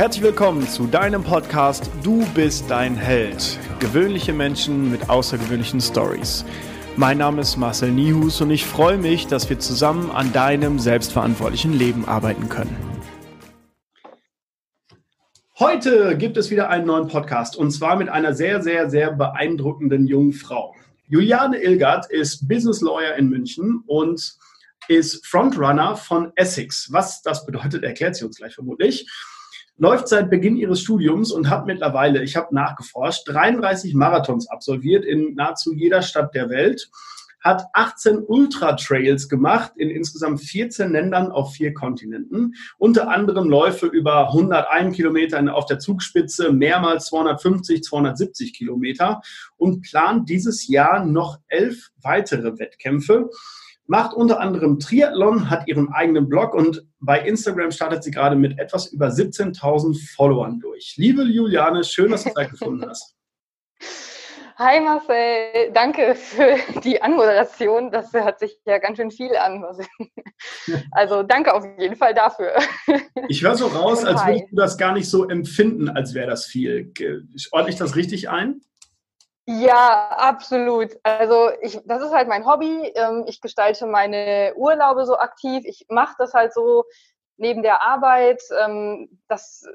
Herzlich willkommen zu deinem Podcast Du bist dein Held. Gewöhnliche Menschen mit außergewöhnlichen Stories. Mein Name ist Marcel Nihus und ich freue mich, dass wir zusammen an deinem selbstverantwortlichen Leben arbeiten können. Heute gibt es wieder einen neuen Podcast und zwar mit einer sehr, sehr, sehr beeindruckenden jungen Frau. Juliane Ilgard ist Business Lawyer in München und ist Frontrunner von Essex. Was das bedeutet, erklärt sie uns gleich vermutlich läuft seit Beginn ihres Studiums und hat mittlerweile, ich habe nachgeforscht, 33 Marathons absolviert in nahezu jeder Stadt der Welt, hat 18 Ultra-Trails gemacht in insgesamt 14 Ländern auf vier Kontinenten. Unter anderem Läufe über 101 Kilometer auf der Zugspitze, mehrmals 250, 270 Kilometer und plant dieses Jahr noch elf weitere Wettkämpfe macht unter anderem Triathlon, hat ihren eigenen Blog und bei Instagram startet sie gerade mit etwas über 17.000 Followern durch. Liebe Juliane, schön, dass du Zeit gefunden hast. Hi Marcel, danke für die Anmoderation. Das hört sich ja ganz schön viel an. Also danke auf jeden Fall dafür. Ich höre so raus, als würdest du das gar nicht so empfinden, als wäre das viel. Ordne ich das richtig ein? Ja, absolut. Also ich, das ist halt mein Hobby. Ähm, ich gestalte meine Urlaube so aktiv. Ich mache das halt so neben der Arbeit. Ähm, das,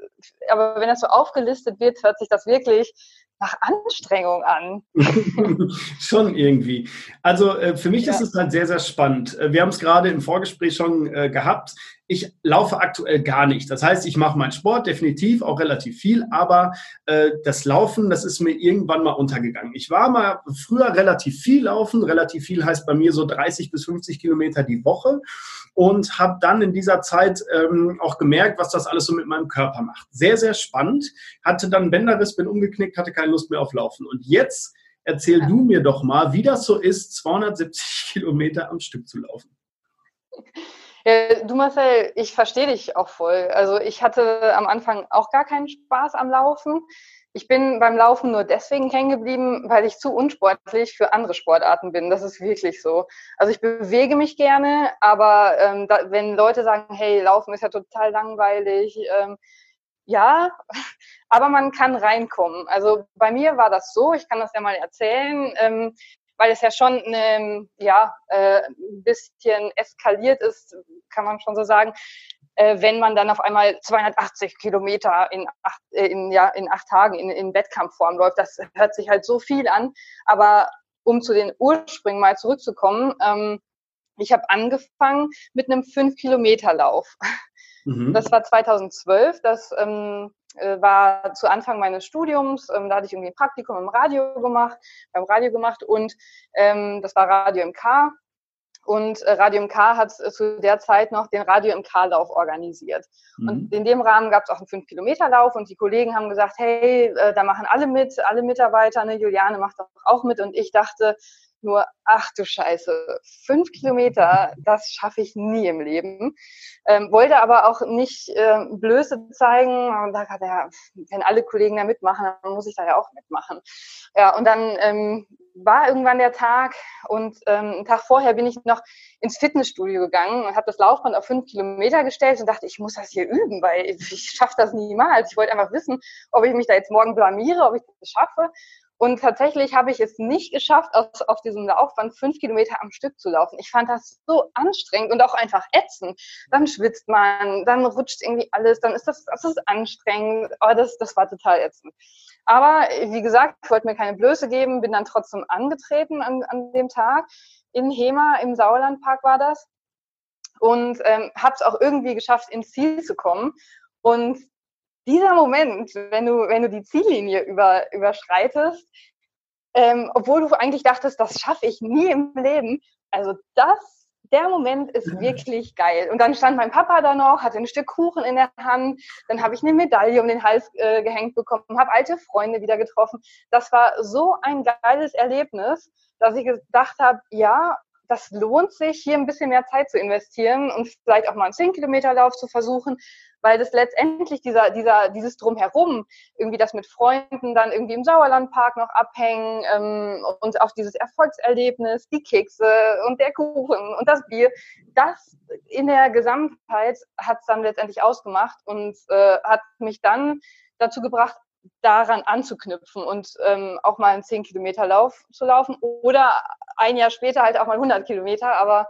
aber wenn das so aufgelistet wird, hört sich das wirklich nach Anstrengung an. schon irgendwie. Also äh, für mich ja. ist es halt sehr, sehr spannend. Äh, wir haben es gerade im Vorgespräch schon äh, gehabt. Ich laufe aktuell gar nicht. Das heißt, ich mache meinen Sport definitiv auch relativ viel, aber äh, das Laufen, das ist mir irgendwann mal untergegangen. Ich war mal früher relativ viel laufen. Relativ viel heißt bei mir so 30 bis 50 Kilometer die Woche und habe dann in dieser Zeit ähm, auch gemerkt, was das alles so mit meinem Körper macht. Sehr, sehr spannend. Hatte dann Bänderriss, bin umgeknickt, hatte keine Lust mehr auf Laufen. Und jetzt erzähl ja. du mir doch mal, wie das so ist, 270 Kilometer am Stück zu laufen. Ja, du Marcel, ich verstehe dich auch voll. Also ich hatte am Anfang auch gar keinen Spaß am Laufen. Ich bin beim Laufen nur deswegen hängen geblieben, weil ich zu unsportlich für andere Sportarten bin. Das ist wirklich so. Also ich bewege mich gerne, aber ähm, da, wenn Leute sagen, hey, Laufen ist ja total langweilig, ähm, ja, aber man kann reinkommen. Also bei mir war das so, ich kann das ja mal erzählen, ähm, weil es ja schon eine, ja, äh, ein bisschen eskaliert ist, kann man schon so sagen äh, wenn man dann auf einmal 280 Kilometer in acht, äh, in, ja, in acht Tagen in, in Wettkampfform läuft. Das hört sich halt so viel an. Aber um zu den Ursprüngen mal zurückzukommen, ähm, ich habe angefangen mit einem 5-Kilometer-Lauf. Mhm. Das war 2012. Das ähm, äh, war zu Anfang meines Studiums. Ähm, da hatte ich irgendwie ein Praktikum im Radio gemacht, beim Radio gemacht und ähm, das war Radio MK. Und äh, Radio MK hat äh, zu der Zeit noch den Radio MK-Lauf organisiert. Mhm. Und in dem Rahmen gab es auch einen 5-Kilometer-Lauf und die Kollegen haben gesagt, hey, äh, da machen alle mit, alle Mitarbeiter, ne, Juliane macht doch auch mit. Und ich dachte nur, ach du Scheiße, fünf Kilometer, das schaffe ich nie im Leben. Ähm, wollte aber auch nicht äh, Blöße zeigen und da er, wenn alle Kollegen da mitmachen, dann muss ich da ja auch mitmachen. Ja, und dann ähm, war irgendwann der Tag und ähm, einen Tag vorher bin ich noch ins Fitnessstudio gegangen und habe das Laufband auf fünf Kilometer gestellt und dachte, ich muss das hier üben, weil ich schaffe das niemals. Ich wollte einfach wissen, ob ich mich da jetzt morgen blamiere, ob ich das schaffe. Und tatsächlich habe ich es nicht geschafft, auf, auf diesem Laufband fünf Kilometer am Stück zu laufen. Ich fand das so anstrengend und auch einfach ätzend. Dann schwitzt man, dann rutscht irgendwie alles, dann ist das, das ist anstrengend. Aber das, das war total ätzend. Aber wie gesagt, ich wollte mir keine Blöße geben, bin dann trotzdem angetreten an, an dem Tag. In Hema im Sauerlandpark war das. Und ähm, habe es auch irgendwie geschafft, ins Ziel zu kommen. Und dieser Moment, wenn du, wenn du die Ziellinie über, überschreitest, ähm, obwohl du eigentlich dachtest, das schaffe ich nie im Leben, also das, der Moment ist wirklich geil. Und dann stand mein Papa da noch, hatte ein Stück Kuchen in der Hand, dann habe ich eine Medaille um den Hals äh, gehängt bekommen, habe alte Freunde wieder getroffen. Das war so ein geiles Erlebnis, dass ich gedacht habe, ja, das lohnt sich, hier ein bisschen mehr Zeit zu investieren und vielleicht auch mal einen 10 Kilometer Lauf zu versuchen, weil das letztendlich dieser, dieser, dieses Drumherum, irgendwie das mit Freunden dann irgendwie im Sauerlandpark noch abhängen ähm, und auch dieses Erfolgserlebnis, die Kekse und der Kuchen und das Bier, das in der Gesamtheit hat es dann letztendlich ausgemacht und äh, hat mich dann dazu gebracht, daran anzuknüpfen und ähm, auch mal einen 10 Kilometer Lauf zu laufen oder ein Jahr später halt auch mal 100 Kilometer, aber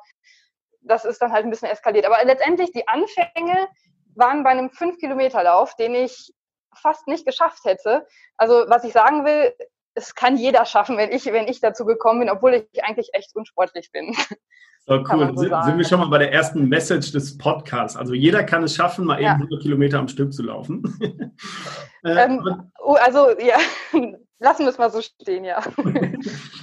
das ist dann halt ein bisschen eskaliert. Aber letztendlich die Anfänge waren bei einem 5 Kilometer Lauf, den ich fast nicht geschafft hätte. Also was ich sagen will, es kann jeder schaffen, wenn ich, wenn ich dazu gekommen bin, obwohl ich eigentlich echt unsportlich bin. So, cool. So sind, sind, wir schon mal bei der ersten Message des Podcasts. Also jeder kann es schaffen, mal eben 100 Kilometer am Stück zu laufen. äh, ähm, oh, also ja, lassen wir es mal so stehen, ja.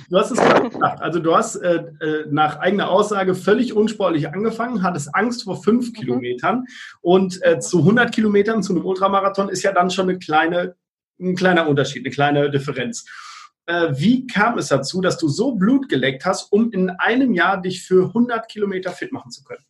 du hast es gerade gesagt. Also du hast äh, äh, nach eigener Aussage völlig unsportlich angefangen, hattest Angst vor fünf mhm. Kilometern und äh, zu 100 Kilometern zu einem Ultramarathon ist ja dann schon eine kleine, ein kleiner Unterschied, eine kleine Differenz. Äh, wie kam es dazu, dass du so Blut geleckt hast, um in einem Jahr dich für 100 Kilometer fit machen zu können?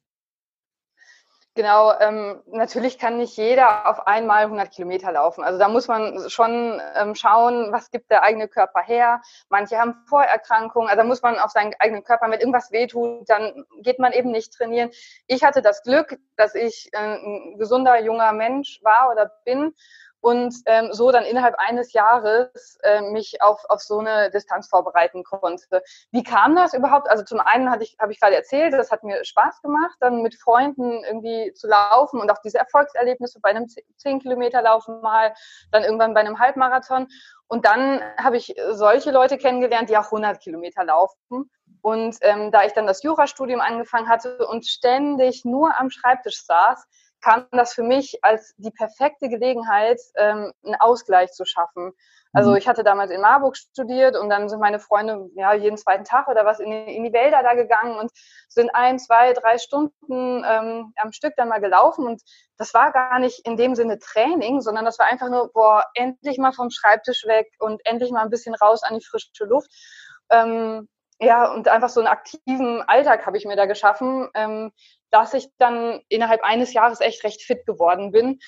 Genau, ähm, natürlich kann nicht jeder auf einmal 100 Kilometer laufen. Also da muss man schon ähm, schauen, was gibt der eigene Körper her. Manche haben Vorerkrankungen, also da muss man auf seinen eigenen Körper mit irgendwas wehtut, dann geht man eben nicht trainieren. Ich hatte das Glück, dass ich äh, ein gesunder junger Mensch war oder bin und ähm, so dann innerhalb eines Jahres äh, mich auf, auf so eine Distanz vorbereiten konnte. Wie kam das überhaupt? Also zum einen hatte ich, habe ich gerade erzählt, das hat mir Spaß gemacht, dann mit Freunden irgendwie zu laufen und auch diese Erfolgserlebnisse bei einem 10 Kilometer Laufen mal, dann irgendwann bei einem Halbmarathon. Und dann habe ich solche Leute kennengelernt, die auch 100 Kilometer laufen. Und ähm, da ich dann das Jurastudium angefangen hatte und ständig nur am Schreibtisch saß, kam das für mich als die perfekte Gelegenheit, ähm, einen Ausgleich zu schaffen. Also mhm. ich hatte damals in Marburg studiert und dann sind meine Freunde ja jeden zweiten Tag oder was in die, in die Wälder da gegangen und sind ein, zwei, drei Stunden ähm, am Stück dann mal gelaufen und das war gar nicht in dem Sinne Training, sondern das war einfach nur, boah, endlich mal vom Schreibtisch weg und endlich mal ein bisschen raus an die frische Luft. Ähm, ja, und einfach so einen aktiven Alltag habe ich mir da geschaffen, ähm, dass ich dann innerhalb eines Jahres echt recht fit geworden bin.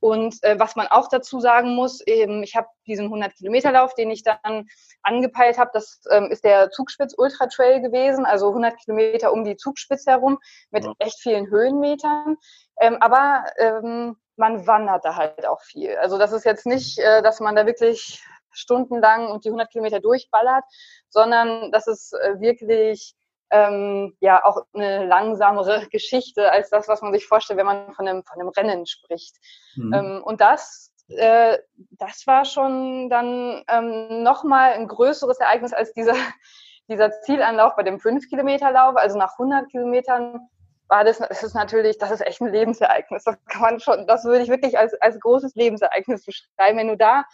Und äh, was man auch dazu sagen muss, eben, ich habe diesen 100 Kilometer Lauf, den ich dann angepeilt habe, das ähm, ist der Zugspitz Ultra Trail gewesen, also 100 Kilometer um die Zugspitze herum mit ja. echt vielen Höhenmetern. Ähm, aber ähm, man wandert da halt auch viel. Also das ist jetzt nicht, äh, dass man da wirklich stundenlang und die 100 Kilometer durchballert, sondern das ist äh, wirklich ähm, ja auch eine langsamere Geschichte als das, was man sich vorstellt, wenn man von einem, von einem Rennen spricht. Mhm. Ähm, und das, äh, das war schon dann ähm, nochmal ein größeres Ereignis als dieser, dieser Zielanlauf bei dem 5-Kilometer-Lauf. Also nach 100 Kilometern war das, das ist natürlich, das ist echt ein Lebensereignis. Das kann man schon, das würde ich wirklich als, als großes Lebensereignis beschreiben. Wenn du da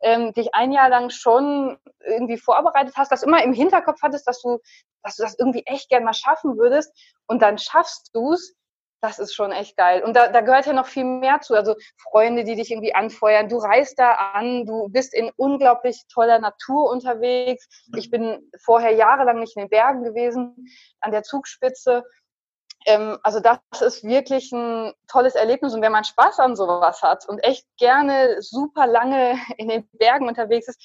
ähm, dich ein Jahr lang schon irgendwie vorbereitet hast, dass immer im Hinterkopf hattest, dass du, dass du das irgendwie echt gern mal schaffen würdest und dann schaffst du's, das ist schon echt geil. Und da, da gehört ja noch viel mehr zu. Also Freunde, die dich irgendwie anfeuern. Du reist da an, du bist in unglaublich toller Natur unterwegs. Ich bin vorher jahrelang nicht in den Bergen gewesen, an der Zugspitze ähm, also das ist wirklich ein tolles Erlebnis. Und wenn man Spaß an sowas hat und echt gerne super lange in den Bergen unterwegs ist,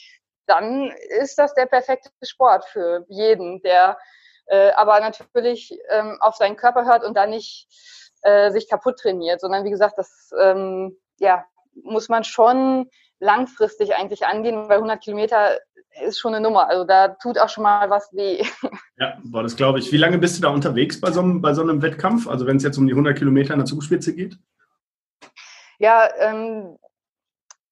dann ist das der perfekte Sport für jeden, der äh, aber natürlich ähm, auf seinen Körper hört und da nicht äh, sich kaputt trainiert, sondern wie gesagt, das ähm, ja, muss man schon langfristig eigentlich angehen, weil 100 Kilometer ist schon eine Nummer. Also da tut auch schon mal was weh. Ja, boah, das glaube ich. Wie lange bist du da unterwegs bei so, einem, bei so einem Wettkampf? Also wenn es jetzt um die 100 Kilometer in der Zugspitze geht? Ja, ähm,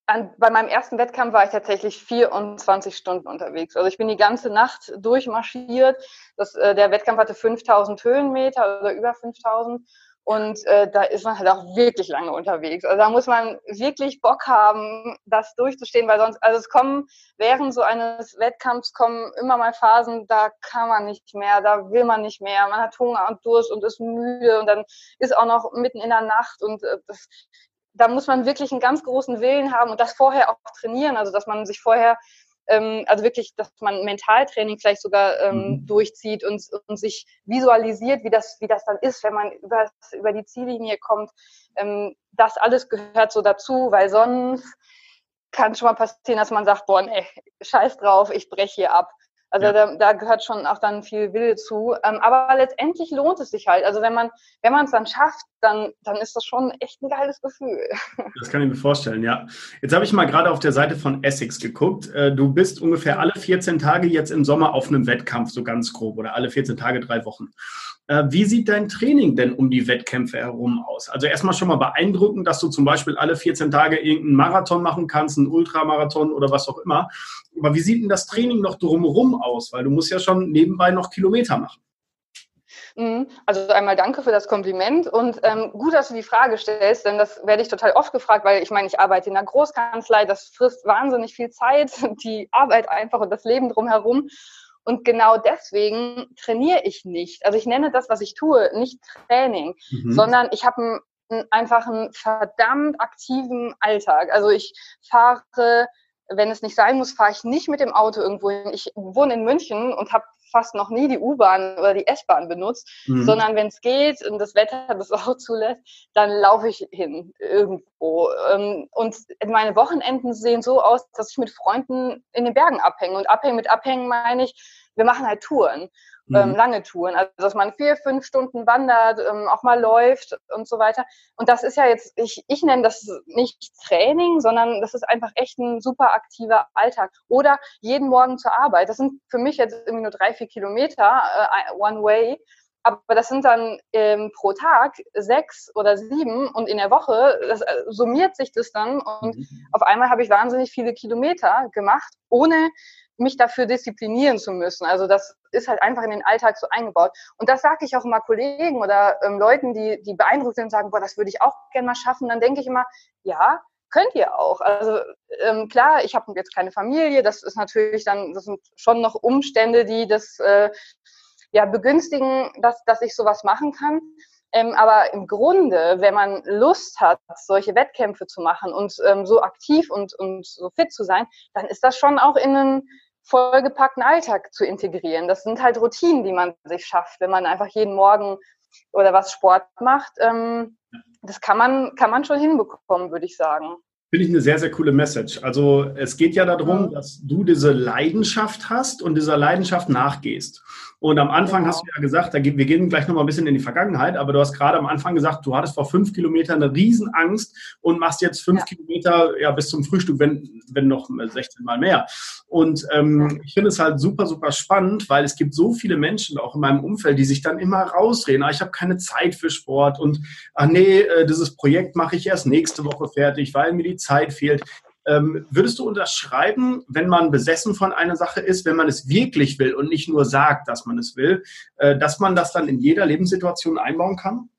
an, bei meinem ersten Wettkampf war ich tatsächlich 24 Stunden unterwegs. Also ich bin die ganze Nacht durchmarschiert. Das, äh, der Wettkampf hatte 5000 Höhenmeter oder über 5000 und äh, da ist man halt auch wirklich lange unterwegs. Also da muss man wirklich Bock haben, das durchzustehen, weil sonst, also es kommen während so eines Wettkampfs kommen immer mal Phasen, da kann man nicht mehr, da will man nicht mehr, man hat Hunger und Durst und ist müde und dann ist auch noch mitten in der Nacht und äh, das, da muss man wirklich einen ganz großen Willen haben und das vorher auch trainieren, also dass man sich vorher ähm, also wirklich, dass man Mentaltraining vielleicht sogar ähm, mhm. durchzieht und, und sich visualisiert, wie das, wie das dann ist, wenn man über, über die Ziellinie kommt. Ähm, das alles gehört so dazu, weil sonst kann schon mal passieren, dass man sagt, boah, nee, scheiß drauf, ich breche hier ab. Also ja. da, da gehört schon auch dann viel Wille zu. Ähm, aber letztendlich lohnt es sich halt. Also wenn man wenn man es dann schafft, dann dann ist das schon echt ein geiles Gefühl. Das kann ich mir vorstellen, ja. Jetzt habe ich mal gerade auf der Seite von Essex geguckt. Äh, du bist ungefähr alle 14 Tage jetzt im Sommer auf einem Wettkampf, so ganz grob, oder alle 14 Tage drei Wochen. Äh, wie sieht dein Training denn um die Wettkämpfe herum aus? Also erstmal schon mal beeindruckend, dass du zum Beispiel alle 14 Tage irgendeinen Marathon machen kannst, einen Ultramarathon oder was auch immer. Aber wie sieht denn das Training noch drumherum aus? Weil du musst ja schon nebenbei noch Kilometer machen. Mhm. Also einmal danke für das Kompliment und ähm, gut, dass du die Frage stellst, denn das werde ich total oft gefragt, weil ich meine, ich arbeite in einer Großkanzlei, das frisst wahnsinnig viel Zeit, die Arbeit einfach und das Leben drumherum. Und genau deswegen trainiere ich nicht. Also ich nenne das, was ich tue, nicht Training, mhm. sondern ich habe einfach einen verdammt aktiven Alltag. Also ich fahre wenn es nicht sein muss, fahre ich nicht mit dem Auto irgendwo hin. Ich wohne in München und habe fast noch nie die U-Bahn oder die S-Bahn benutzt, mhm. sondern wenn es geht und das Wetter das auch zulässt, dann laufe ich hin irgendwo. Ähm, und meine Wochenenden sehen so aus, dass ich mit Freunden in den Bergen abhänge. Und abhängen mit abhängen meine ich, wir machen halt Touren ähm, mhm. lange Touren. Also dass man vier, fünf Stunden wandert, ähm, auch mal läuft und so weiter. Und das ist ja jetzt, ich, ich nenne das nicht Training, sondern das ist einfach echt ein super aktiver Alltag. Oder jeden Morgen zur Arbeit. Das sind für mich jetzt irgendwie nur drei, vier Kilometer äh, one way. Aber das sind dann ähm, pro Tag sechs oder sieben und in der Woche das, äh, summiert sich das dann und mhm. auf einmal habe ich wahnsinnig viele Kilometer gemacht, ohne mich dafür disziplinieren zu müssen. Also das ist halt einfach in den Alltag so eingebaut. Und das sage ich auch immer Kollegen oder ähm, Leuten, die, die beeindruckt sind und sagen, boah, das würde ich auch gerne mal schaffen. Dann denke ich immer, ja, könnt ihr auch. Also ähm, klar, ich habe jetzt keine Familie, das ist natürlich dann, das sind schon noch Umstände, die das äh, ja begünstigen, dass, dass ich sowas machen kann. Ähm, aber im Grunde, wenn man Lust hat, solche Wettkämpfe zu machen und ähm, so aktiv und, und so fit zu sein, dann ist das schon auch in einen vollgepackten Alltag zu integrieren. Das sind halt Routinen, die man sich schafft, wenn man einfach jeden Morgen oder was Sport macht. Ähm, das kann man, kann man schon hinbekommen, würde ich sagen. Finde ich eine sehr, sehr coole Message. Also es geht ja darum, dass du diese Leidenschaft hast und dieser Leidenschaft nachgehst. Und am Anfang genau. hast du ja gesagt, da, wir gehen gleich nochmal ein bisschen in die Vergangenheit, aber du hast gerade am Anfang gesagt, du hattest vor fünf Kilometern eine Riesenangst und machst jetzt fünf ja. Kilometer ja, bis zum Frühstück, wenn, wenn noch 16 Mal mehr. Und ähm, ich finde es halt super, super spannend, weil es gibt so viele Menschen auch in meinem Umfeld, die sich dann immer rausreden, ah, ich habe keine Zeit für Sport und ach nee, äh, dieses Projekt mache ich erst nächste Woche fertig, weil mir die Zeit fehlt. Ähm, würdest du unterschreiben, wenn man besessen von einer Sache ist, wenn man es wirklich will und nicht nur sagt, dass man es will, äh, dass man das dann in jeder Lebenssituation einbauen kann?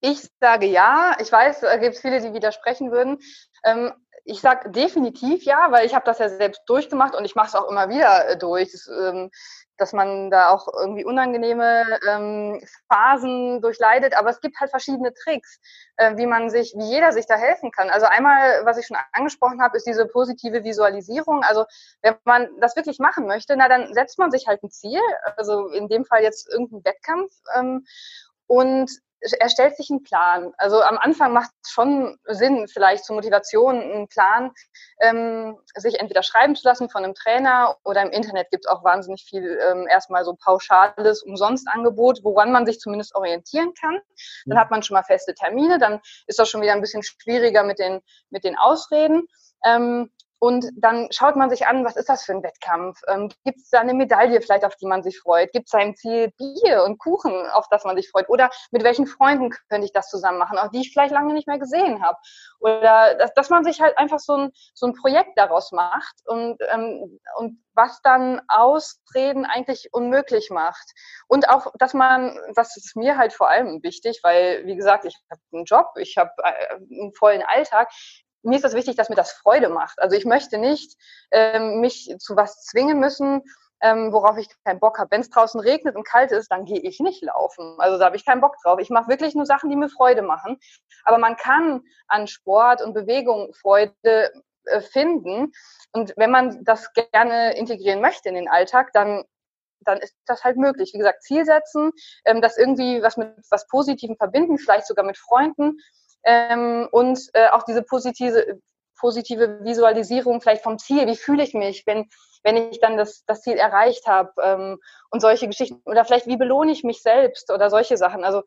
Ich sage ja. Ich weiß, da gibt es viele, die widersprechen würden. Ähm, ich sage definitiv ja, weil ich habe das ja selbst durchgemacht und ich mache es auch immer wieder äh, durch. Das, ähm, dass man da auch irgendwie unangenehme ähm, Phasen durchleidet. Aber es gibt halt verschiedene Tricks, äh, wie man sich, wie jeder sich da helfen kann. Also einmal, was ich schon angesprochen habe, ist diese positive Visualisierung. Also wenn man das wirklich machen möchte, na dann setzt man sich halt ein Ziel. Also in dem Fall jetzt irgendein Wettkampf. Ähm, und er stellt sich einen Plan. Also am Anfang macht es schon Sinn, vielleicht zur Motivation einen Plan, ähm, sich entweder schreiben zu lassen von einem Trainer oder im Internet gibt es auch wahnsinnig viel ähm, erstmal so pauschales Umsonstangebot, woran man sich zumindest orientieren kann. Dann hat man schon mal feste Termine, dann ist das schon wieder ein bisschen schwieriger mit den, mit den Ausreden. Ähm, und dann schaut man sich an, was ist das für ein Wettkampf? Ähm, Gibt es da eine Medaille vielleicht, auf die man sich freut? Gibt es da ein Ziel Bier und Kuchen, auf das man sich freut? Oder mit welchen Freunden könnte ich das zusammen machen, auch die ich vielleicht lange nicht mehr gesehen habe? Oder dass, dass man sich halt einfach so ein, so ein Projekt daraus macht und, ähm, und was dann Ausreden eigentlich unmöglich macht. Und auch, dass man, das ist mir halt vor allem wichtig, weil, wie gesagt, ich habe einen Job, ich habe äh, einen vollen Alltag, mir ist das wichtig, dass mir das Freude macht. Also ich möchte nicht ähm, mich zu was zwingen müssen, ähm, worauf ich keinen Bock habe. Wenn es draußen regnet und kalt ist, dann gehe ich nicht laufen. Also da habe ich keinen Bock drauf. Ich mache wirklich nur Sachen, die mir Freude machen. Aber man kann an Sport und Bewegung Freude äh, finden. Und wenn man das gerne integrieren möchte in den Alltag, dann dann ist das halt möglich. Wie gesagt, Ziel setzen, ähm, das irgendwie was mit was Positivem verbinden, vielleicht sogar mit Freunden ähm, und äh, auch diese positive, positive Visualisierung vielleicht vom Ziel. Wie fühle ich mich, wenn, wenn ich dann das, das Ziel erreicht habe ähm, und solche Geschichten oder vielleicht wie belohne ich mich selbst oder solche Sachen. Also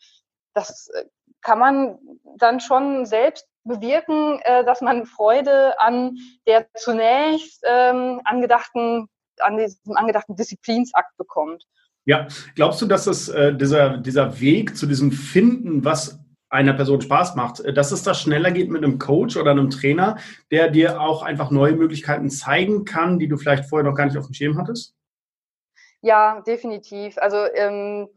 das äh, kann man dann schon selbst bewirken, äh, dass man Freude an der zunächst ähm, angedachten, an diesem angedachten Disziplinsakt bekommt. Ja, glaubst du, dass das, äh, dieser, dieser Weg zu diesem Finden, was einer Person Spaß macht, äh, dass es da schneller geht mit einem Coach oder einem Trainer, der dir auch einfach neue Möglichkeiten zeigen kann, die du vielleicht vorher noch gar nicht auf dem Schirm hattest? Ja, definitiv. Also ähm,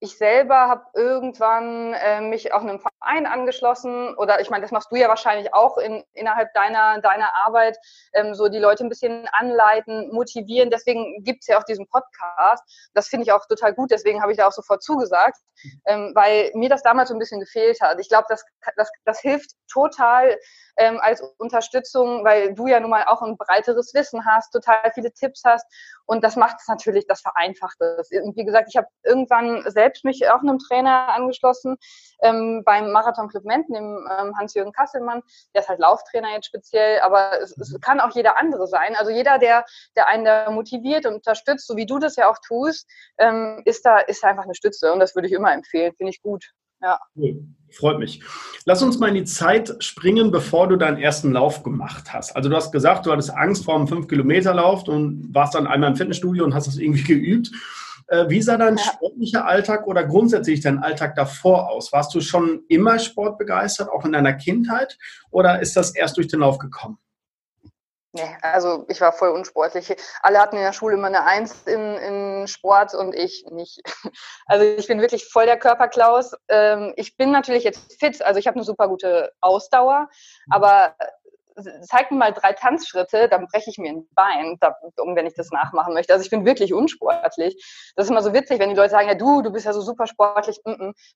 ich selber habe irgendwann äh, mich auch einem Verein angeschlossen oder ich meine, das machst du ja wahrscheinlich auch in, innerhalb deiner, deiner Arbeit, ähm, so die Leute ein bisschen anleiten, motivieren. Deswegen gibt's ja auch diesen Podcast. Das finde ich auch total gut, deswegen habe ich da auch sofort zugesagt, ähm, weil mir das damals so ein bisschen gefehlt hat. Ich glaube, das, das, das hilft total ähm, als Unterstützung, weil du ja nun mal auch ein breiteres Wissen hast, total viele Tipps hast und das macht es natürlich, das vereinfacht es. Und wie gesagt, ich habe irgendwann selbst mich auch einem Trainer angeschlossen ähm, beim Marathon Club Menten, dem ähm, Hans-Jürgen Kasselmann, der ist halt Lauftrainer jetzt speziell, aber es, es kann auch jeder andere sein. Also jeder, der, der einen da motiviert und unterstützt, so wie du das ja auch tust, ähm, ist da ist einfach eine Stütze und das würde ich immer empfehlen, finde ich gut. Ja. Cool. Freut mich. Lass uns mal in die Zeit springen, bevor du deinen ersten Lauf gemacht hast. Also du hast gesagt, du hattest Angst vor einem 5-Kilometer-Lauf und warst dann einmal im Fitnessstudio und hast das irgendwie geübt. Äh, wie sah dein ja. sportlicher Alltag oder grundsätzlich dein Alltag davor aus? Warst du schon immer sportbegeistert, auch in deiner Kindheit, oder ist das erst durch den Lauf gekommen? Nee, also ich war voll unsportlich. Alle hatten in der Schule immer eine Eins in, in Sport und ich nicht. Also ich bin wirklich voll der Körperklaus. Ähm, ich bin natürlich jetzt fit, also ich habe eine super gute Ausdauer, aber zeig mir mal drei Tanzschritte, dann breche ich mir ein Bein, um wenn ich das nachmachen möchte. Also ich bin wirklich unsportlich. Das ist immer so witzig, wenn die Leute sagen, ja du, du bist ja so super sportlich.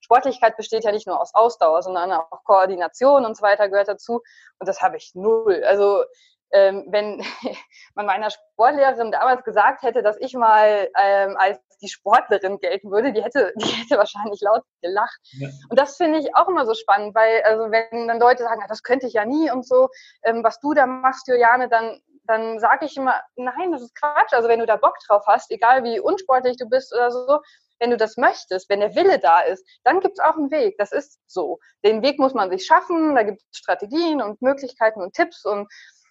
Sportlichkeit besteht ja nicht nur aus Ausdauer, sondern auch Koordination und so weiter gehört dazu. Und das habe ich null. Also ähm, wenn man meiner Sportlehrerin damals gesagt hätte, dass ich mal ähm, als die Sportlerin gelten würde, die hätte, die hätte wahrscheinlich laut gelacht. Ja. Und das finde ich auch immer so spannend, weil also wenn dann Leute sagen, das könnte ich ja nie und so, ähm, was du da machst, Juliane, dann dann sage ich immer, nein, das ist Quatsch. Also wenn du da Bock drauf hast, egal wie unsportlich du bist oder so, wenn du das möchtest, wenn der Wille da ist, dann gibt es auch einen Weg. Das ist so. Den Weg muss man sich schaffen, da gibt es Strategien und Möglichkeiten und Tipps und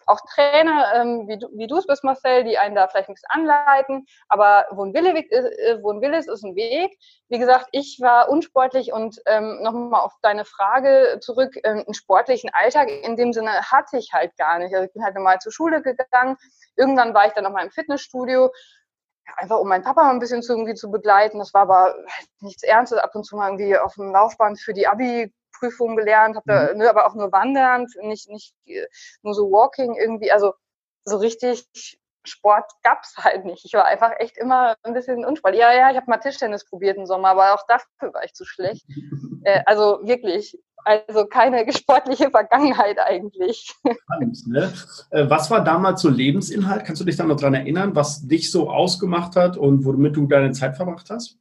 auch Trainer, ähm, wie du wie du es bist, Marcel, die einen da vielleicht ein bisschen anleiten. Aber wo ein Wille, äh, wo ein Wille ist, ist ein Weg. Wie gesagt, ich war unsportlich und ähm, nochmal auf deine Frage zurück, ähm, einen sportlichen Alltag in dem Sinne hatte ich halt gar nicht. Also ich bin halt normal zur Schule gegangen. Irgendwann war ich dann nochmal im Fitnessstudio einfach um meinen Papa mal ein bisschen zu, irgendwie zu begleiten. Das war aber nichts Ernstes, ab und zu mal irgendwie auf dem Laufband für die Abi Prüfungen gelernt, habe mhm. ne, aber auch nur wandern, nicht, nicht äh, nur so Walking irgendwie, also so richtig Sport gab's halt nicht. Ich war einfach echt immer ein bisschen unsportlich. Ja, ja, ich habe mal Tischtennis probiert im Sommer, aber auch dafür war ich zu schlecht. äh, also wirklich, also keine sportliche Vergangenheit eigentlich. Ne? Äh, was war damals so Lebensinhalt? Kannst du dich da noch dran erinnern, was dich so ausgemacht hat und womit du deine Zeit verbracht hast?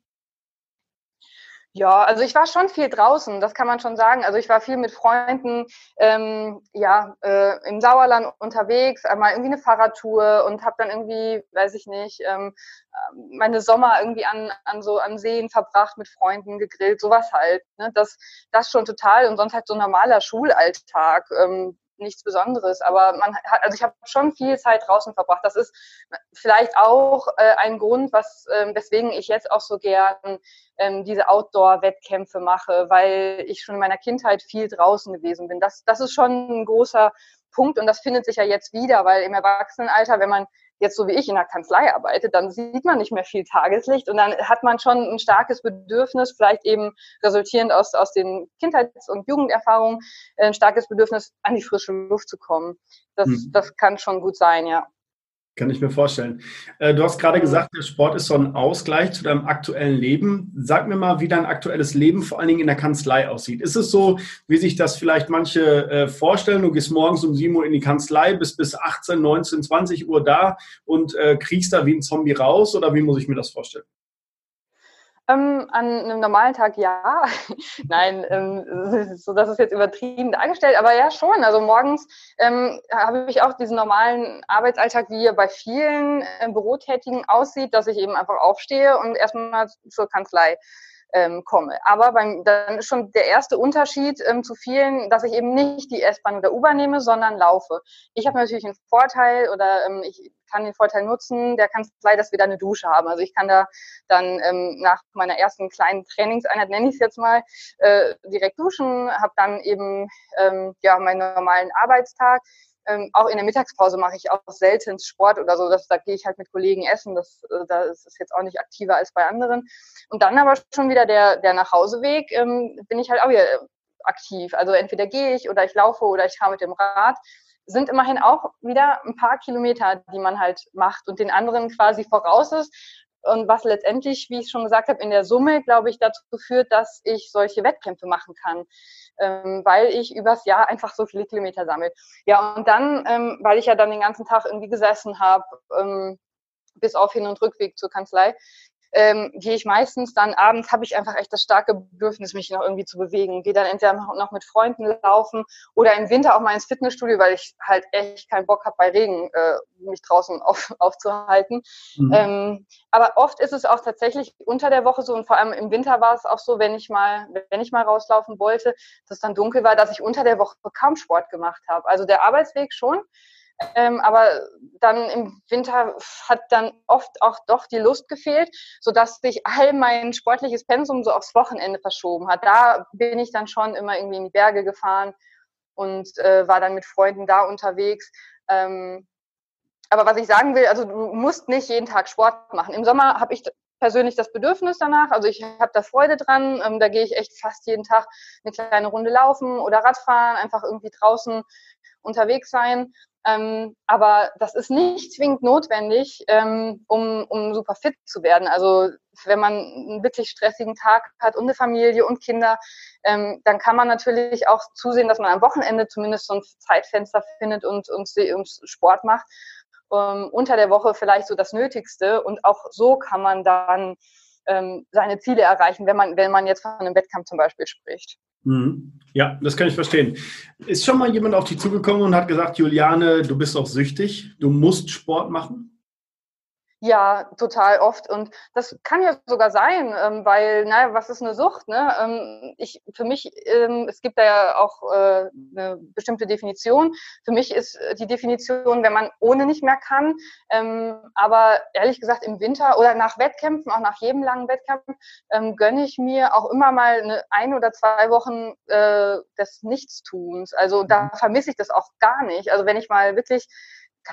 Ja, also ich war schon viel draußen, das kann man schon sagen. Also ich war viel mit Freunden, ähm, ja, äh, im Sauerland unterwegs, einmal irgendwie eine Fahrradtour und habe dann irgendwie, weiß ich nicht, ähm, meine Sommer irgendwie an, an so an Seen verbracht, mit Freunden gegrillt, sowas halt. Ne? Das, das schon total und sonst halt so normaler Schulalltag. Ähm, nichts Besonderes, aber man hat, also ich habe schon viel Zeit draußen verbracht. Das ist vielleicht auch äh, ein Grund, was, äh, weswegen ich jetzt auch so gern ähm, diese Outdoor-Wettkämpfe mache, weil ich schon in meiner Kindheit viel draußen gewesen bin. Das, das ist schon ein großer Punkt und das findet sich ja jetzt wieder, weil im Erwachsenenalter, wenn man jetzt so wie ich in der Kanzlei arbeitet, dann sieht man nicht mehr viel Tageslicht und dann hat man schon ein starkes Bedürfnis, vielleicht eben resultierend aus, aus den Kindheits- und Jugenderfahrungen, ein starkes Bedürfnis, an die frische Luft zu kommen. Das, mhm. das kann schon gut sein, ja. Kann ich mir vorstellen. Äh, du hast gerade gesagt, der Sport ist so ein Ausgleich zu deinem aktuellen Leben. Sag mir mal, wie dein aktuelles Leben vor allen Dingen in der Kanzlei aussieht. Ist es so, wie sich das vielleicht manche äh, vorstellen? Du gehst morgens um 7 Uhr in die Kanzlei, bist bis 18, 19, 20 Uhr da und äh, kriegst da wie ein Zombie raus? Oder wie muss ich mir das vorstellen? Ähm, an einem normalen Tag ja. Nein, ähm, so das ist jetzt übertrieben dargestellt, aber ja schon. Also morgens ähm, habe ich auch diesen normalen Arbeitsalltag, wie er bei vielen äh, Bürotätigen aussieht, dass ich eben einfach aufstehe und erstmal zur Kanzlei ähm, komme. Aber beim, dann ist schon der erste Unterschied ähm, zu vielen, dass ich eben nicht die S-Bahn oder U-Bahn nehme, sondern laufe. Ich habe natürlich einen Vorteil oder ähm, ich kann den Vorteil nutzen der Kanzlei, dass wir da eine Dusche haben. Also ich kann da dann ähm, nach meiner ersten kleinen Trainingseinheit, nenne ich es jetzt mal, äh, direkt duschen, habe dann eben ähm, ja meinen normalen Arbeitstag ähm, auch in der Mittagspause mache ich auch selten Sport oder so. Das, da gehe ich halt mit Kollegen essen. Das, äh, da ist jetzt auch nicht aktiver als bei anderen. Und dann aber schon wieder der, der Nachhauseweg, ähm, bin ich halt auch wieder aktiv. Also entweder gehe ich oder ich laufe oder ich fahre mit dem Rad. Sind immerhin auch wieder ein paar Kilometer, die man halt macht und den anderen quasi voraus ist. Und was letztendlich, wie ich schon gesagt habe, in der Summe, glaube ich, dazu führt, dass ich solche Wettkämpfe machen kann, ähm, weil ich übers Jahr einfach so viele Kilometer sammle. Ja, und dann, ähm, weil ich ja dann den ganzen Tag irgendwie gesessen habe, ähm, bis auf Hin- und Rückweg zur Kanzlei, ähm, gehe ich meistens dann abends, habe ich einfach echt das starke Bedürfnis, mich noch irgendwie zu bewegen. Gehe dann entweder noch mit Freunden laufen oder im Winter auch mal ins Fitnessstudio, weil ich halt echt keinen Bock habe, bei Regen äh, mich draußen auf, aufzuhalten. Mhm. Ähm, aber oft ist es auch tatsächlich unter der Woche so und vor allem im Winter war es auch so, wenn ich mal, wenn ich mal rauslaufen wollte, dass es dann dunkel war, dass ich unter der Woche kaum Sport gemacht habe. Also der Arbeitsweg schon, ähm, aber dann im Winter hat dann oft auch doch die Lust gefehlt, sodass sich all mein sportliches Pensum so aufs Wochenende verschoben hat. Da bin ich dann schon immer irgendwie in die Berge gefahren und äh, war dann mit Freunden da unterwegs. Ähm, aber was ich sagen will, also du musst nicht jeden Tag Sport machen. Im Sommer habe ich persönlich das Bedürfnis danach. Also ich habe da Freude dran. Ähm, da gehe ich echt fast jeden Tag eine kleine Runde laufen oder Radfahren, einfach irgendwie draußen unterwegs sein. Ähm, aber das ist nicht zwingend notwendig, ähm, um, um super fit zu werden. Also wenn man einen wirklich stressigen Tag hat und eine Familie und Kinder, ähm, dann kann man natürlich auch zusehen, dass man am Wochenende zumindest so ein Zeitfenster findet und, und, und Sport macht. Ähm, unter der Woche vielleicht so das Nötigste. Und auch so kann man dann ähm, seine Ziele erreichen, wenn man, wenn man jetzt von einem Wettkampf zum Beispiel spricht. Mhm. Ja, das kann ich verstehen. Ist schon mal jemand auf dich zugekommen und hat gesagt, Juliane, du bist auch süchtig, du musst Sport machen? Ja, total oft. Und das kann ja sogar sein, ähm, weil, naja, was ist eine Sucht? Ne? Ähm, ich, für mich, ähm, es gibt da ja auch äh, eine bestimmte Definition. Für mich ist die Definition, wenn man ohne nicht mehr kann. Ähm, aber ehrlich gesagt, im Winter oder nach Wettkämpfen, auch nach jedem langen Wettkampf, ähm, gönne ich mir auch immer mal eine ein oder zwei Wochen äh, des Nichtstuns. Also da mhm. vermisse ich das auch gar nicht. Also wenn ich mal wirklich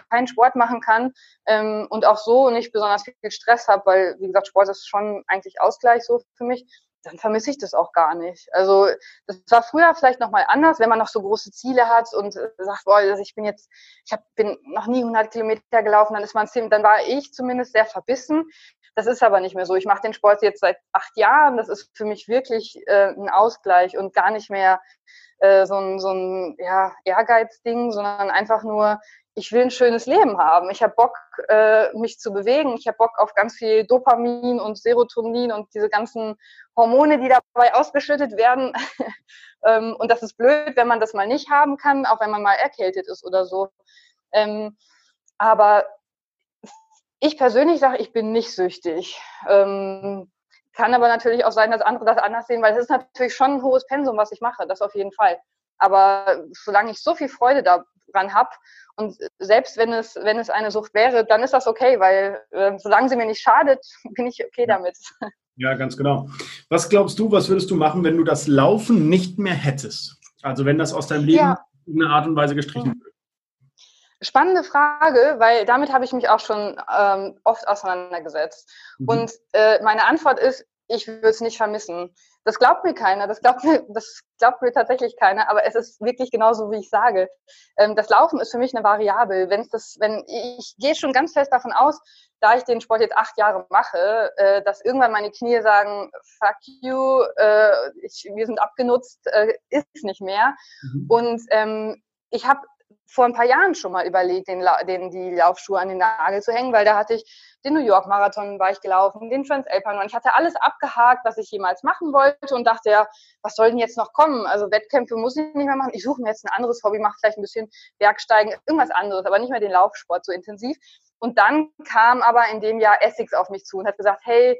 keinen Sport machen kann ähm, und auch so nicht besonders viel Stress habe, weil, wie gesagt, Sport ist schon eigentlich Ausgleich so für mich, dann vermisse ich das auch gar nicht. Also das war früher vielleicht noch mal anders, wenn man noch so große Ziele hat und sagt, boah, also ich bin jetzt, ich hab, bin noch nie 100 Kilometer gelaufen, dann ist man dann war ich zumindest sehr verbissen. Das ist aber nicht mehr so. Ich mache den Sport jetzt seit acht Jahren. Das ist für mich wirklich äh, ein Ausgleich und gar nicht mehr äh, so ein, so ein ja, Ehrgeizding, sondern einfach nur, ich will ein schönes Leben haben. Ich habe Bock, äh, mich zu bewegen. Ich habe Bock auf ganz viel Dopamin und Serotonin und diese ganzen Hormone, die dabei ausgeschüttet werden. ähm, und das ist blöd, wenn man das mal nicht haben kann, auch wenn man mal erkältet ist oder so. Ähm, aber ich persönlich sage, ich bin nicht süchtig. Ähm, kann aber natürlich auch sein, dass andere das anders sehen, weil es ist natürlich schon ein hohes Pensum, was ich mache, das auf jeden Fall. Aber solange ich so viel Freude daran habe und selbst wenn es, wenn es eine Sucht wäre, dann ist das okay, weil äh, solange sie mir nicht schadet, bin ich okay damit. Ja, ganz genau. Was glaubst du, was würdest du machen, wenn du das Laufen nicht mehr hättest? Also wenn das aus deinem Leben ja. in einer Art und Weise gestrichen wird? Spannende Frage, weil damit habe ich mich auch schon ähm, oft auseinandergesetzt. Mhm. Und äh, meine Antwort ist, ich würde es nicht vermissen. Das glaubt mir keiner, das glaubt mir, das glaubt mir tatsächlich keiner, aber es ist wirklich genauso, wie ich sage. Ähm, das Laufen ist für mich eine Variable. Wenn das, wenn ich gehe schon ganz fest davon aus, da ich den Sport jetzt acht Jahre mache, äh, dass irgendwann meine Knie sagen, fuck you, äh, ich, wir sind abgenutzt, äh, ist nicht mehr. Mhm. Und ähm, ich habe vor ein paar Jahren schon mal überlegt, den, den, die Laufschuhe an den Nagel zu hängen, weil da hatte ich den New York Marathon war ich gelaufen, den Transalpine und ich hatte alles abgehakt, was ich jemals machen wollte und dachte ja, was soll denn jetzt noch kommen? Also Wettkämpfe muss ich nicht mehr machen. Ich suche mir jetzt ein anderes Hobby, mache vielleicht ein bisschen Bergsteigen, irgendwas anderes, aber nicht mehr den Laufsport so intensiv. Und dann kam aber in dem Jahr Essex auf mich zu und hat gesagt, hey,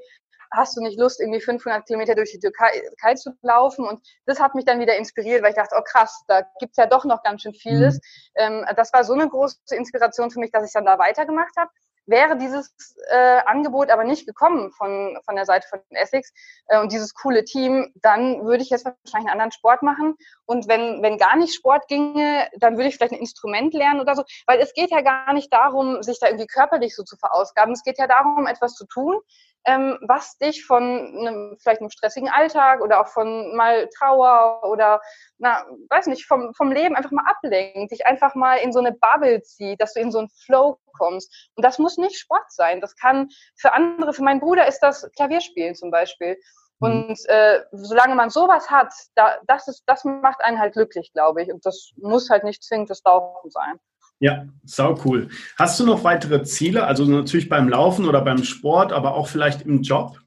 hast du nicht Lust, irgendwie 500 Kilometer durch die Türkei zu laufen? Und das hat mich dann wieder inspiriert, weil ich dachte, oh krass, da gibt's ja doch noch ganz schön vieles. Mhm. Ähm, das war so eine große Inspiration für mich, dass ich dann da weitergemacht habe. Wäre dieses äh, Angebot aber nicht gekommen von, von der Seite von Essex äh, und dieses coole Team, dann würde ich jetzt wahrscheinlich einen anderen Sport machen. Und wenn, wenn gar nicht Sport ginge, dann würde ich vielleicht ein Instrument lernen oder so. Weil es geht ja gar nicht darum, sich da irgendwie körperlich so zu verausgaben. Es geht ja darum, etwas zu tun, ähm, was dich von einem, vielleicht einem stressigen Alltag oder auch von mal Trauer oder, na, weiß nicht, vom, vom Leben einfach mal ablenkt, dich einfach mal in so eine Bubble zieht, dass du in so einen Flow kommst. Und das muss nicht Sport sein. Das kann für andere, für meinen Bruder ist das Klavierspielen zum Beispiel. Mhm. Und äh, solange man sowas hat, da, das, ist, das macht einen halt glücklich, glaube ich. Und das muss halt nicht zwingend das Laufen sein. Ja, sau cool. Hast du noch weitere Ziele? Also natürlich beim Laufen oder beim Sport, aber auch vielleicht im Job?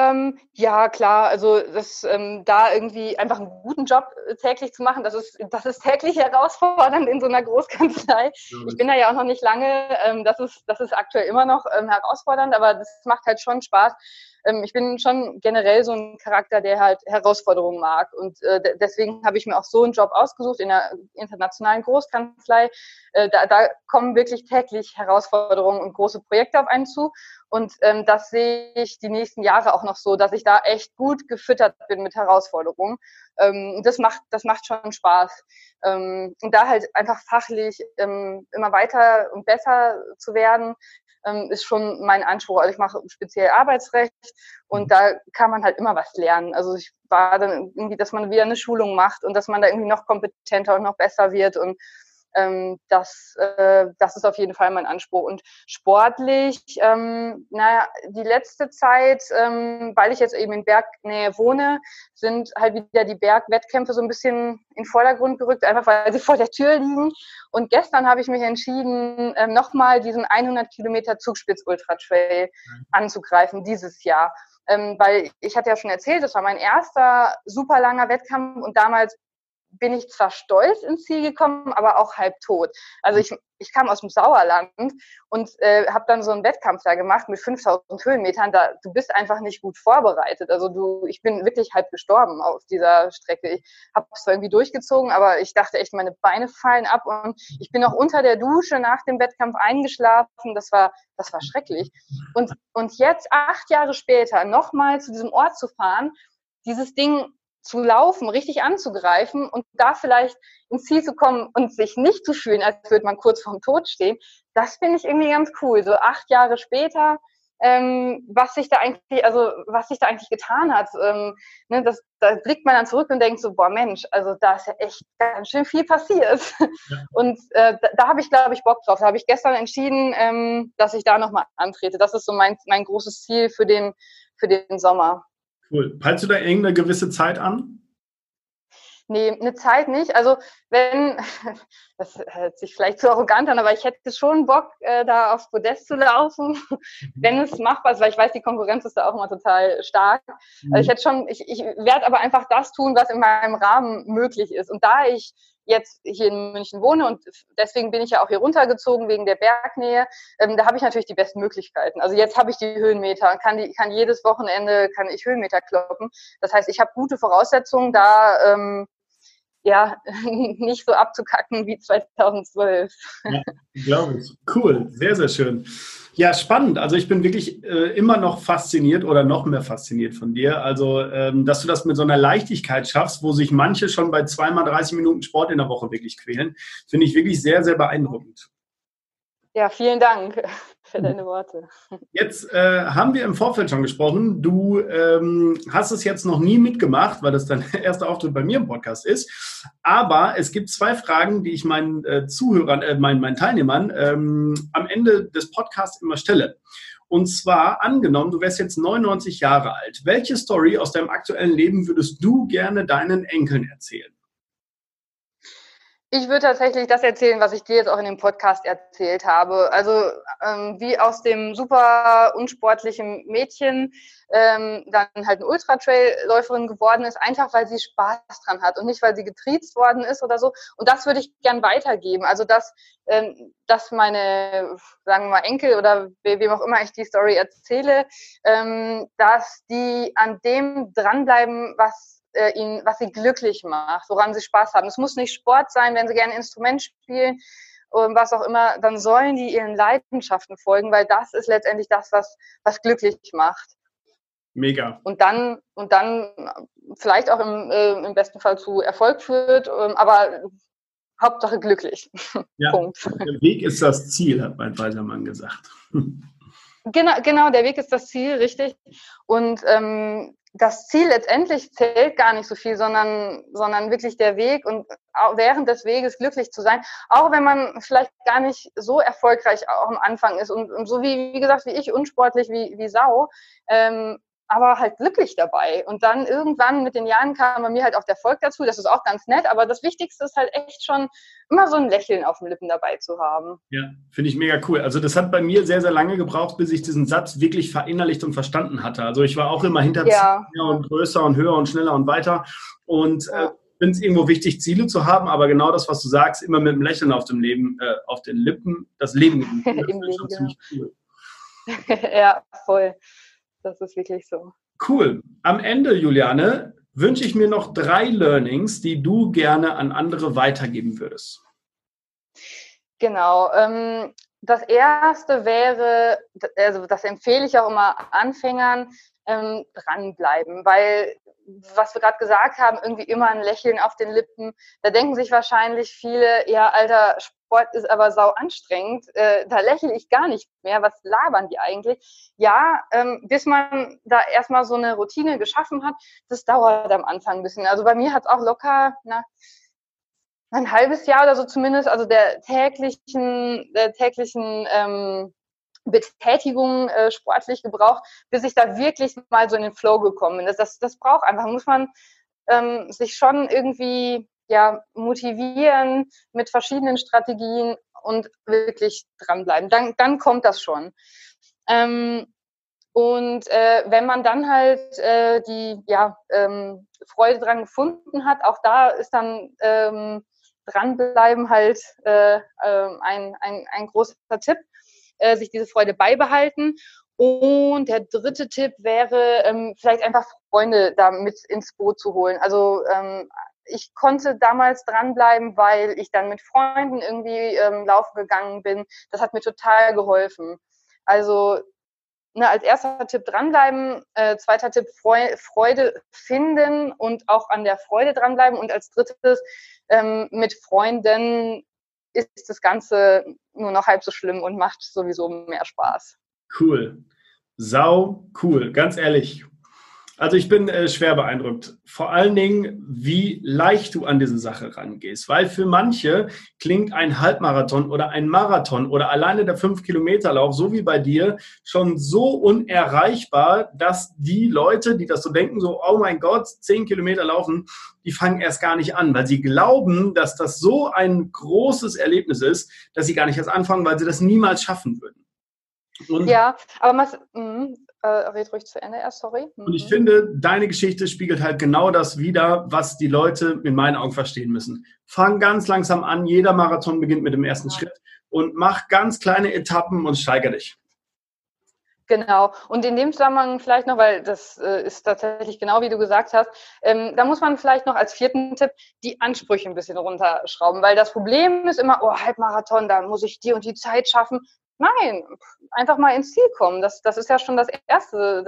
Ähm, ja, klar. Also das, ähm, da irgendwie einfach einen guten Job äh, täglich zu machen, das ist, das ist täglich herausfordernd in so einer Großkanzlei. Ich bin da ja auch noch nicht lange. Ähm, das, ist, das ist aktuell immer noch ähm, herausfordernd, aber das macht halt schon Spaß, ähm, ich bin schon generell so ein Charakter, der halt Herausforderungen mag. Und äh, deswegen habe ich mir auch so einen Job ausgesucht in einer internationalen Großkanzlei. Äh, da, da kommen wirklich täglich Herausforderungen und große Projekte auf einen zu. Und ähm, das sehe ich die nächsten Jahre auch noch so, dass ich da echt gut gefüttert bin mit Herausforderungen. Ähm, das macht, das macht schon Spaß. Ähm, und da halt einfach fachlich ähm, immer weiter und besser zu werden, ähm, ist schon mein Anspruch. Also ich mache speziell Arbeitsrecht und mhm. da kann man halt immer was lernen. Also ich war dann irgendwie, dass man wieder eine Schulung macht und dass man da irgendwie noch kompetenter und noch besser wird und ähm, das, äh, das ist auf jeden Fall mein Anspruch. Und sportlich, ähm, naja, die letzte Zeit, ähm, weil ich jetzt eben in Bergnähe wohne, sind halt wieder die Bergwettkämpfe so ein bisschen in Vordergrund gerückt, einfach weil sie vor der Tür liegen. Und gestern habe ich mich entschieden, ähm, nochmal diesen 100 Kilometer Zugspitz Ultra Trail mhm. anzugreifen dieses Jahr. Ähm, weil ich hatte ja schon erzählt, das war mein erster super langer Wettkampf und damals bin ich zwar stolz ins Ziel gekommen, aber auch halb tot. Also ich, ich kam aus dem Sauerland und äh, habe dann so einen Wettkampf da gemacht mit 5000 Höhenmetern. Da, du bist einfach nicht gut vorbereitet. Also du, ich bin wirklich halb gestorben auf dieser Strecke. Ich habe es zwar irgendwie durchgezogen, aber ich dachte echt, meine Beine fallen ab und ich bin noch unter der Dusche nach dem Wettkampf eingeschlafen. Das war, das war schrecklich. Und, und jetzt, acht Jahre später, nochmal zu diesem Ort zu fahren, dieses Ding zu laufen, richtig anzugreifen und da vielleicht ins Ziel zu kommen und sich nicht zu fühlen, als würde man kurz vorm Tod stehen, das finde ich irgendwie ganz cool. So acht Jahre später, ähm, was sich da eigentlich, also was sich da eigentlich getan hat, ähm, ne, das, da blickt man dann zurück und denkt so, boah Mensch, also da ist ja echt ganz schön viel passiert. Ja. Und äh, da, da habe ich, glaube ich, Bock drauf. Da habe ich gestern entschieden, ähm, dass ich da nochmal antrete. Das ist so mein, mein großes Ziel für den, für den Sommer. Cool. Peilst du da irgendeine gewisse Zeit an? Nee, eine Zeit nicht. Also wenn, das hört sich vielleicht zu arrogant an, aber ich hätte schon Bock, äh, da aufs Podest zu laufen, mhm. wenn es machbar ist, weil ich weiß, die Konkurrenz ist da auch immer total stark. Mhm. Also ich hätte schon, ich, ich werde aber einfach das tun, was in meinem Rahmen möglich ist. Und da ich jetzt hier in München wohne und deswegen bin ich ja auch hier runtergezogen wegen der Bergnähe. Ähm, da habe ich natürlich die besten Möglichkeiten. Also jetzt habe ich die Höhenmeter, kann die, kann jedes Wochenende kann ich Höhenmeter kloppen. Das heißt, ich habe gute Voraussetzungen, da ähm, ja nicht so abzukacken wie 2012. Ja, glaube ich. Cool, sehr sehr schön. Ja, spannend. Also ich bin wirklich äh, immer noch fasziniert oder noch mehr fasziniert von dir. Also, ähm, dass du das mit so einer Leichtigkeit schaffst, wo sich manche schon bei zweimal 30 Minuten Sport in der Woche wirklich quälen, finde ich wirklich sehr, sehr beeindruckend. Ja, vielen Dank. Für deine Worte. Jetzt äh, haben wir im Vorfeld schon gesprochen. Du ähm, hast es jetzt noch nie mitgemacht, weil das dein erster Auftritt bei mir im Podcast ist. Aber es gibt zwei Fragen, die ich meinen äh, Zuhörern, äh, meinen, meinen Teilnehmern ähm, am Ende des Podcasts immer stelle. Und zwar angenommen, du wärst jetzt 99 Jahre alt. Welche Story aus deinem aktuellen Leben würdest du gerne deinen Enkeln erzählen? Ich würde tatsächlich das erzählen, was ich dir jetzt auch in dem Podcast erzählt habe. Also ähm, wie aus dem super unsportlichen Mädchen ähm, dann halt eine Ultra-Trail-Läuferin geworden ist, einfach weil sie Spaß dran hat und nicht, weil sie getriezt worden ist oder so. Und das würde ich gern weitergeben. Also dass, ähm, dass meine, sagen wir mal, Enkel oder wem auch immer ich die Story erzähle, ähm, dass die an dem dranbleiben, was äh, ihnen, was sie glücklich macht, woran sie Spaß haben. Es muss nicht Sport sein, wenn sie gerne Instrument spielen und was auch immer, dann sollen die ihren Leidenschaften folgen, weil das ist letztendlich das, was, was glücklich macht. Mega. Und dann, und dann vielleicht auch im, äh, im besten Fall zu Erfolg führt, äh, aber Hauptsache glücklich. Ja, Punkt. Der Weg ist das Ziel, hat mein Weisermann gesagt. Genau, genau, der Weg ist das Ziel, richtig. Und ähm, das Ziel letztendlich zählt gar nicht so viel, sondern, sondern wirklich der Weg und während des Weges glücklich zu sein, auch wenn man vielleicht gar nicht so erfolgreich auch am Anfang ist. Und, und so wie, wie gesagt, wie ich, unsportlich wie, wie Sau, ähm, aber halt glücklich dabei. Und dann irgendwann mit den Jahren kam bei mir halt auch der Erfolg dazu. Das ist auch ganz nett, aber das Wichtigste ist halt echt schon immer so ein Lächeln auf den Lippen dabei zu haben. Ja, finde ich mega cool. Also das hat bei mir sehr, sehr lange gebraucht, bis ich diesen Satz wirklich verinnerlicht und verstanden hatte. Also ich war auch immer hinter ja. und größer und höher und schneller und weiter. Und ja. äh, finde es irgendwo wichtig, Ziele zu haben, aber genau das, was du sagst, immer mit einem Lächeln auf dem Leben, äh, auf den Lippen, das Leben. Das Im Leben, genau. cool. ja, voll. Das ist wirklich so. Cool. Am Ende, Juliane, wünsche ich mir noch drei Learnings, die du gerne an andere weitergeben würdest. Genau. Ähm, das erste wäre, also das empfehle ich auch immer Anfängern, ähm, dranbleiben, weil was wir gerade gesagt haben, irgendwie immer ein Lächeln auf den Lippen. Da denken sich wahrscheinlich viele, ja, alter, Sport ist aber sau anstrengend, äh, da lächle ich gar nicht mehr, was labern die eigentlich? Ja, ähm, bis man da erstmal so eine Routine geschaffen hat, das dauert am Anfang ein bisschen. Also bei mir hat es auch locker, na, ein halbes Jahr oder so zumindest, also der täglichen, der täglichen ähm, Betätigung äh, sportlich gebraucht, bis ich da wirklich mal so in den Flow gekommen bin. Das, das, das braucht einfach, muss man ähm, sich schon irgendwie ja, motivieren mit verschiedenen Strategien und wirklich dranbleiben. Dann, dann kommt das schon. Ähm, und äh, wenn man dann halt äh, die ja, ähm, Freude dran gefunden hat, auch da ist dann ähm, dranbleiben halt äh, äh, ein, ein, ein großer Tipp äh, sich diese Freude beibehalten. Und der dritte Tipp wäre, ähm, vielleicht einfach Freunde da mit ins Boot zu holen. Also ähm, ich konnte damals dranbleiben, weil ich dann mit Freunden irgendwie ähm, laufen gegangen bin. Das hat mir total geholfen. Also ne, als erster Tipp dranbleiben, äh, zweiter Tipp Freude finden und auch an der Freude dranbleiben und als drittes ähm, mit Freunden ist das Ganze nur noch halb so schlimm und macht sowieso mehr Spaß. Cool. Sau cool, ganz ehrlich. Also ich bin äh, schwer beeindruckt. Vor allen Dingen, wie leicht du an diese Sache rangehst. Weil für manche klingt ein Halbmarathon oder ein Marathon oder alleine der 5-Kilometer-Lauf, so wie bei dir, schon so unerreichbar, dass die Leute, die das so denken, so, oh mein Gott, 10 Kilometer laufen, die fangen erst gar nicht an, weil sie glauben, dass das so ein großes Erlebnis ist, dass sie gar nicht erst anfangen, weil sie das niemals schaffen würden. Und ja, aber was, äh, red ruhig zu Ende erst, sorry. Mhm. Und ich finde, deine Geschichte spiegelt halt genau das wider, was die Leute in meinen Augen verstehen müssen. Fang ganz langsam an, jeder Marathon beginnt mit dem ersten ja. Schritt und mach ganz kleine Etappen und steigere dich. Genau. Und in dem Zusammenhang vielleicht noch, weil das äh, ist tatsächlich genau wie du gesagt hast, ähm, da muss man vielleicht noch als vierten Tipp die Ansprüche ein bisschen runterschrauben, weil das Problem ist immer, oh, Halbmarathon, da muss ich die und die Zeit schaffen. Nein, einfach mal ins Ziel kommen. Das, das ist ja schon das Erste,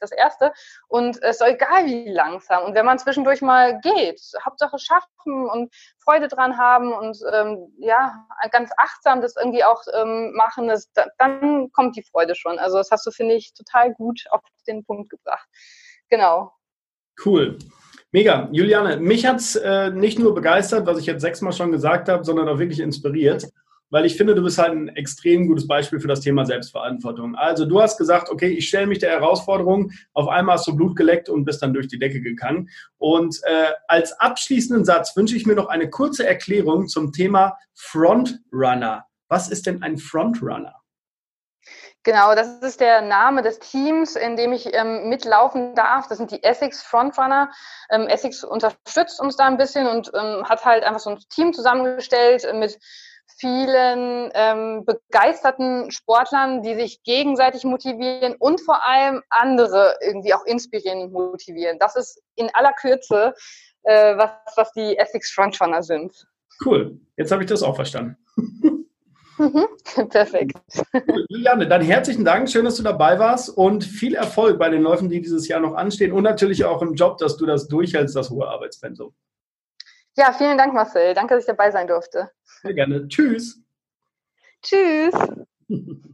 das, Erste. Und es ist egal, wie langsam. Und wenn man zwischendurch mal geht, Hauptsache schaffen und Freude dran haben und ähm, ja, ganz achtsam das irgendwie auch ähm, machen, das, dann kommt die Freude schon. Also das hast du, finde ich, total gut auf den Punkt gebracht. Genau. Cool. Mega. Juliane, mich hat es äh, nicht nur begeistert, was ich jetzt sechsmal schon gesagt habe, sondern auch wirklich inspiriert weil ich finde, du bist halt ein extrem gutes Beispiel für das Thema Selbstverantwortung. Also du hast gesagt, okay, ich stelle mich der Herausforderung, auf einmal hast du Blut geleckt und bist dann durch die Decke gegangen. Und äh, als abschließenden Satz wünsche ich mir noch eine kurze Erklärung zum Thema Frontrunner. Was ist denn ein Frontrunner? Genau, das ist der Name des Teams, in dem ich ähm, mitlaufen darf. Das sind die Essex Frontrunner. Ähm, Essex unterstützt uns da ein bisschen und ähm, hat halt einfach so ein Team zusammengestellt mit vielen ähm, begeisterten Sportlern, die sich gegenseitig motivieren und vor allem andere irgendwie auch inspirieren und motivieren. Das ist in aller Kürze, äh, was, was die Essex Frontrunner sind. Cool, jetzt habe ich das auch verstanden. Mhm. Perfekt. Juliane, dann herzlichen Dank. Schön, dass du dabei warst und viel Erfolg bei den Läufen, die dieses Jahr noch anstehen und natürlich auch im Job, dass du das durchhältst, das hohe Arbeitspensum. Ja, vielen Dank, Marcel. Danke, dass ich dabei sein durfte. Sehr gerne. Tschüss. Tschüss.